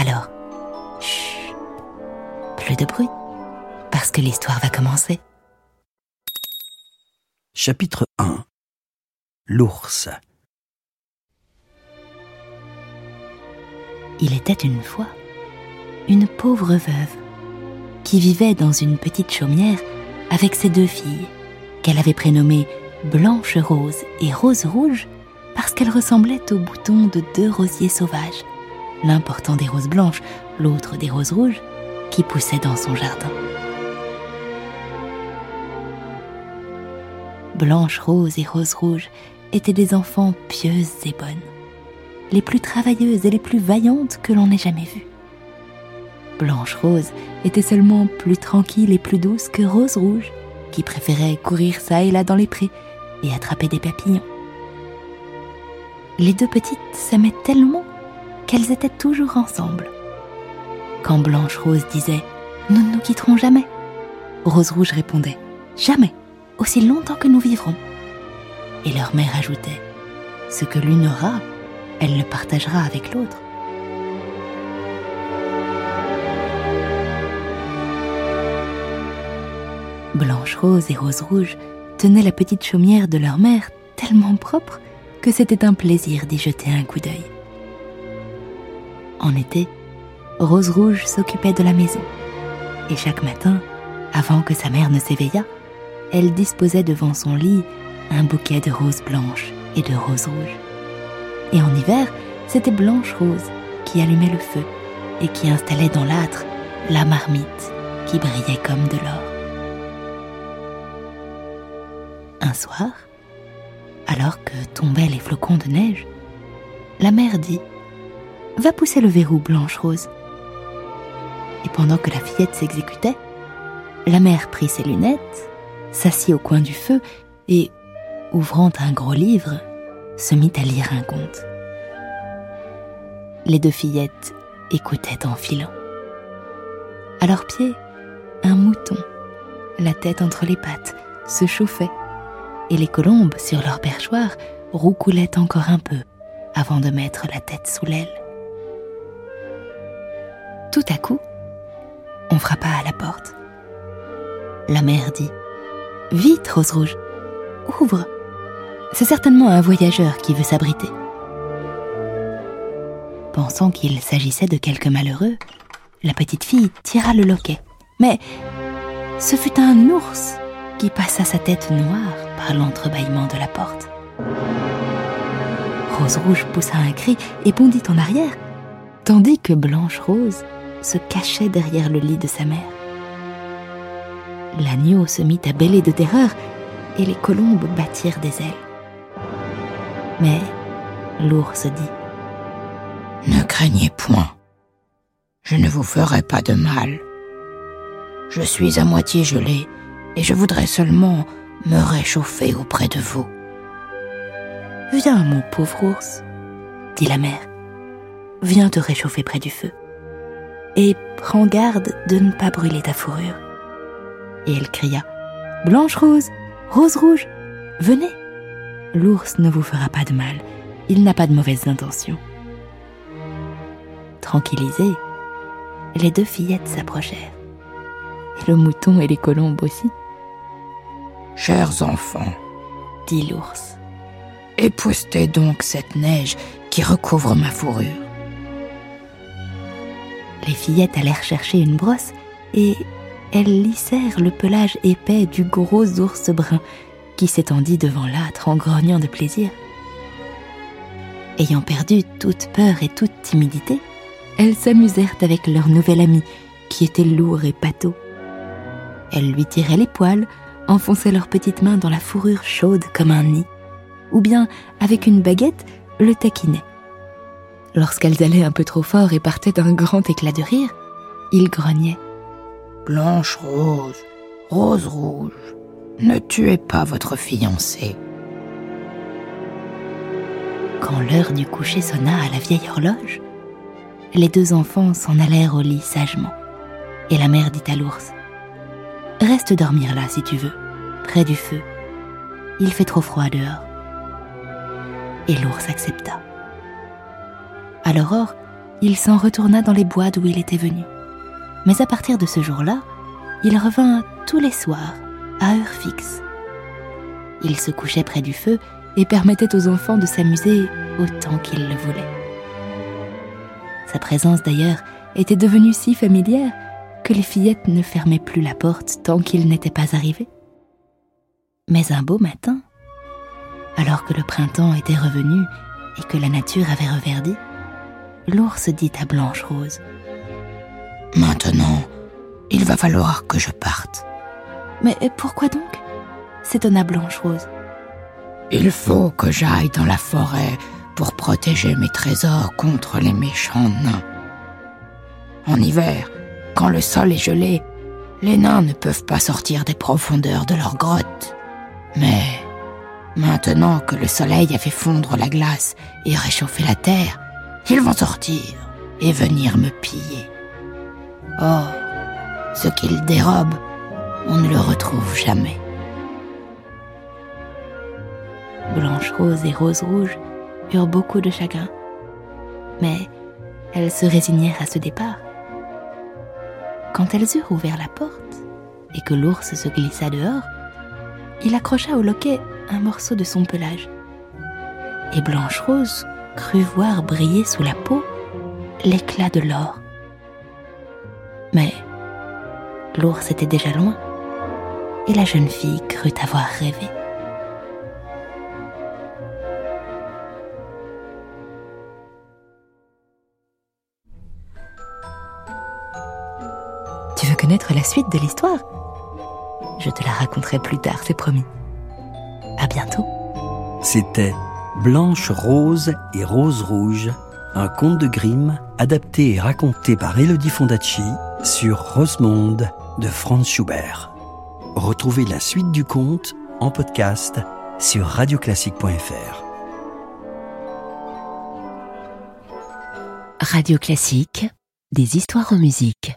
Alors, chut, plus de bruit, parce que l'histoire va commencer. Chapitre 1 L'ours. Il était une fois une pauvre veuve qui vivait dans une petite chaumière avec ses deux filles, qu'elle avait prénommées Blanche Rose et Rose Rouge parce qu'elles ressemblaient aux boutons de deux rosiers sauvages, l'un portant des roses blanches, l'autre des roses rouges, qui poussaient dans son jardin. Blanche Rose et Rose Rouge étaient des enfants pieuses et bonnes, les plus travailleuses et les plus vaillantes que l'on ait jamais vues. Blanche Rose était seulement plus tranquille et plus douce que Rose Rouge, qui préférait courir ça et là dans les prés et attraper des papillons. Les deux petites s'aimaient tellement qu'elles étaient toujours ensemble. Quand Blanche Rose disait ⁇ Nous ne nous quitterons jamais ⁇ Rose Rouge répondait ⁇ Jamais, aussi longtemps que nous vivrons. Et leur mère ajoutait ⁇ Ce que l'une aura, elle le partagera avec l'autre. Blanche Rose et Rose Rouge tenaient la petite chaumière de leur mère tellement propre que c'était un plaisir d'y jeter un coup d'œil. En été, Rose Rouge s'occupait de la maison. Et chaque matin, avant que sa mère ne s'éveillât, elle disposait devant son lit un bouquet de roses blanches et de roses rouges. Et en hiver, c'était Blanche Rose qui allumait le feu et qui installait dans l'âtre la marmite qui brillait comme de l'or. Un soir, alors que tombaient les flocons de neige, la mère dit Va pousser le verrou, Blanche Rose. Et pendant que la fillette s'exécutait, la mère prit ses lunettes, s'assit au coin du feu et, ouvrant un gros livre, se mit à lire un conte. Les deux fillettes écoutaient en filant. À leurs pieds, un mouton, la tête entre les pattes, se chauffait et les colombes sur leur perchoir roucoulaient encore un peu avant de mettre la tête sous l'aile. Tout à coup, on frappa à la porte. La mère dit Vite, Rose Rouge, ouvre. C'est certainement un voyageur qui veut s'abriter. Pensant qu'il s'agissait de quelque malheureux, la petite fille tira le loquet. Mais ce fut un ours qui passa sa tête noire par l'entrebâillement de la porte. Rose Rouge poussa un cri et bondit en arrière, tandis que Blanche Rose se cachait derrière le lit de sa mère. L'agneau se mit à bêler de terreur et les colombes battirent des ailes. Mais l'ours dit Ne craignez point, je ne vous ferai pas de mal. Je suis à moitié gelé et je voudrais seulement me réchauffer auprès de vous. Viens, mon pauvre ours, dit la mère. Viens te réchauffer près du feu. Et prends garde de ne pas brûler ta fourrure. Et elle cria Blanche Rose, Rose Rouge, venez. L'ours ne vous fera pas de mal. Il n'a pas de mauvaises intentions. Tranquillisées, les deux fillettes s'approchèrent. Et le mouton et les colombes aussi. Chers enfants, dit l'ours, époustez donc cette neige qui recouvre ma fourrure. Les fillettes allèrent chercher une brosse et elles lissèrent le pelage épais du gros ours brun qui s'étendit devant l'âtre en grognant de plaisir. Ayant perdu toute peur et toute timidité, elles s'amusèrent avec leur nouvel ami qui était lourd et pâteau. Elles lui tiraient les poils, enfonçaient leurs petites mains dans la fourrure chaude comme un nid, ou bien, avec une baguette, le taquinaient. Lorsqu'elles allaient un peu trop fort et partaient d'un grand éclat de rire, il grognait. Blanche rose, rose rouge, ne tuez pas votre fiancé. Quand l'heure du coucher sonna à la vieille horloge, les deux enfants s'en allèrent au lit sagement. Et la mère dit à l'ours Reste dormir là si tu veux, près du feu. Il fait trop froid dehors. Et l'ours accepta. À l'aurore, il s'en retourna dans les bois d'où il était venu. Mais à partir de ce jour-là, il revint tous les soirs, à heure fixe. Il se couchait près du feu et permettait aux enfants de s'amuser autant qu'ils le voulaient. Sa présence d'ailleurs était devenue si familière que les fillettes ne fermaient plus la porte tant qu'il n'était pas arrivé. Mais un beau matin, alors que le printemps était revenu et que la nature avait reverdi, l'ours dit à Blanche Rose Maintenant, il va falloir que je parte. Mais pourquoi donc? S'étonna Blanche Rose. Il faut que j'aille dans la forêt pour protéger mes trésors contre les méchants nains. En hiver, quand le sol est gelé, les nains ne peuvent pas sortir des profondeurs de leur grotte. Mais maintenant que le soleil a fait fondre la glace et réchauffer la terre, ils vont sortir et venir me piller. Or, ce qu'ils dérobent, on ne le retrouve jamais. Blanche Rose et Rose Rouge eurent beaucoup de chagrin. Mais elles se résignèrent à ce départ. Quand elles eurent ouvert la porte et que l'ours se glissa dehors, il accrocha au loquet un morceau de son pelage. Et Blanche Rose crut voir briller sous la peau l'éclat de l'or. Mais l'ours était déjà loin et la jeune fille crut avoir rêvé. Tu veux connaître la suite de l'histoire? Je te la raconterai plus tard, c'est promis. À bientôt. C'était Blanche Rose et Rose Rouge, un conte de Grimm adapté et raconté par Elodie Fondacci sur Rosemonde de Franz Schubert. Retrouvez la suite du conte en podcast sur radioclassique.fr. Radio Classique, des histoires en musique.